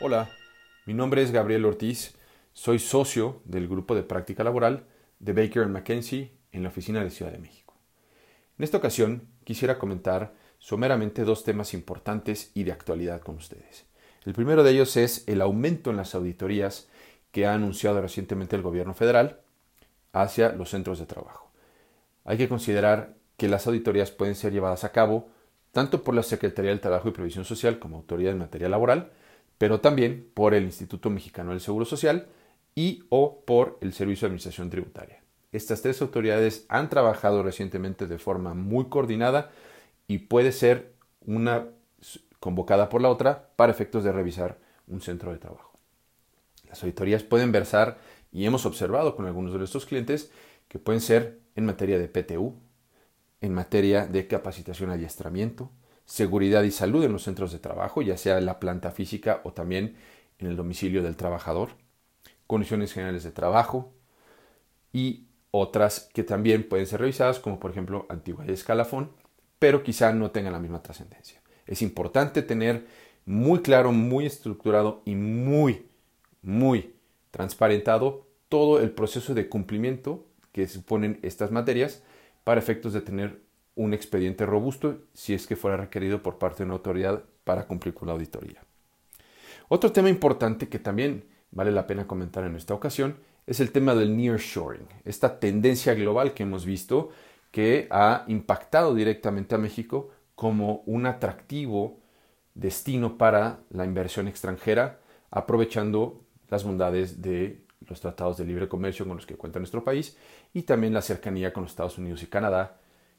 Hola, mi nombre es Gabriel Ortiz, soy socio del grupo de práctica laboral de Baker McKenzie en la oficina de Ciudad de México. En esta ocasión quisiera comentar someramente dos temas importantes y de actualidad con ustedes. El primero de ellos es el aumento en las auditorías que ha anunciado recientemente el gobierno federal hacia los centros de trabajo. Hay que considerar que las auditorías pueden ser llevadas a cabo tanto por la Secretaría del Trabajo y Previsión Social como autoridad en materia laboral, pero también por el Instituto Mexicano del Seguro Social y o por el Servicio de Administración Tributaria. Estas tres autoridades han trabajado recientemente de forma muy coordinada y puede ser una convocada por la otra para efectos de revisar un centro de trabajo. Las auditorías pueden versar, y hemos observado con algunos de nuestros clientes, que pueden ser en materia de PTU, en materia de capacitación adiestramiento, seguridad y salud en los centros de trabajo, ya sea en la planta física o también en el domicilio del trabajador, condiciones generales de trabajo y otras que también pueden ser revisadas, como por ejemplo antigüedad y escalafón, pero quizá no tengan la misma trascendencia. Es importante tener muy claro, muy estructurado y muy, muy transparentado todo el proceso de cumplimiento que suponen estas materias para efectos de tener un expediente robusto si es que fuera requerido por parte de una autoridad para cumplir con la auditoría. Otro tema importante que también vale la pena comentar en esta ocasión es el tema del nearshoring, esta tendencia global que hemos visto que ha impactado directamente a México como un atractivo destino para la inversión extranjera, aprovechando las bondades de los tratados de libre comercio con los que cuenta nuestro país y también la cercanía con los Estados Unidos y Canadá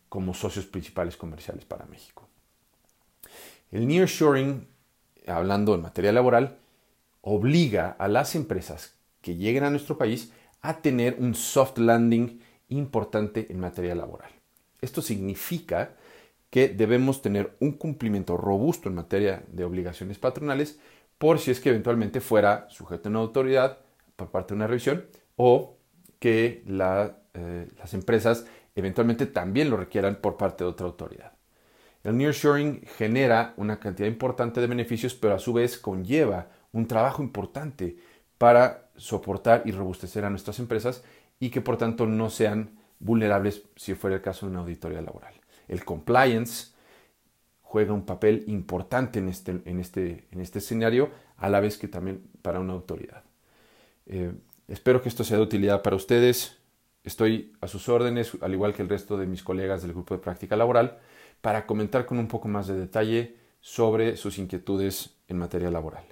como socios principales comerciales para México. El nearshoring, hablando en materia laboral, obliga a las empresas que lleguen a nuestro país a tener un soft landing importante en materia laboral. Esto significa que debemos tener un cumplimiento robusto en materia de obligaciones patronales por si es que eventualmente fuera sujeto a una autoridad por parte de una revisión o que eh, las empresas eventualmente también lo requieran por parte de otra autoridad. El nearshoring genera una cantidad importante de beneficios, pero a su vez conlleva un trabajo importante para soportar y robustecer a nuestras empresas y que por tanto no sean vulnerables si fuera el caso de una auditoría laboral. El compliance juega un papel importante en este, en este, en este escenario, a la vez que también para una autoridad. Eh, espero que esto sea de utilidad para ustedes. Estoy a sus órdenes, al igual que el resto de mis colegas del grupo de práctica laboral, para comentar con un poco más de detalle sobre sus inquietudes en materia laboral.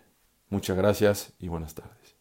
Muchas gracias y buenas tardes.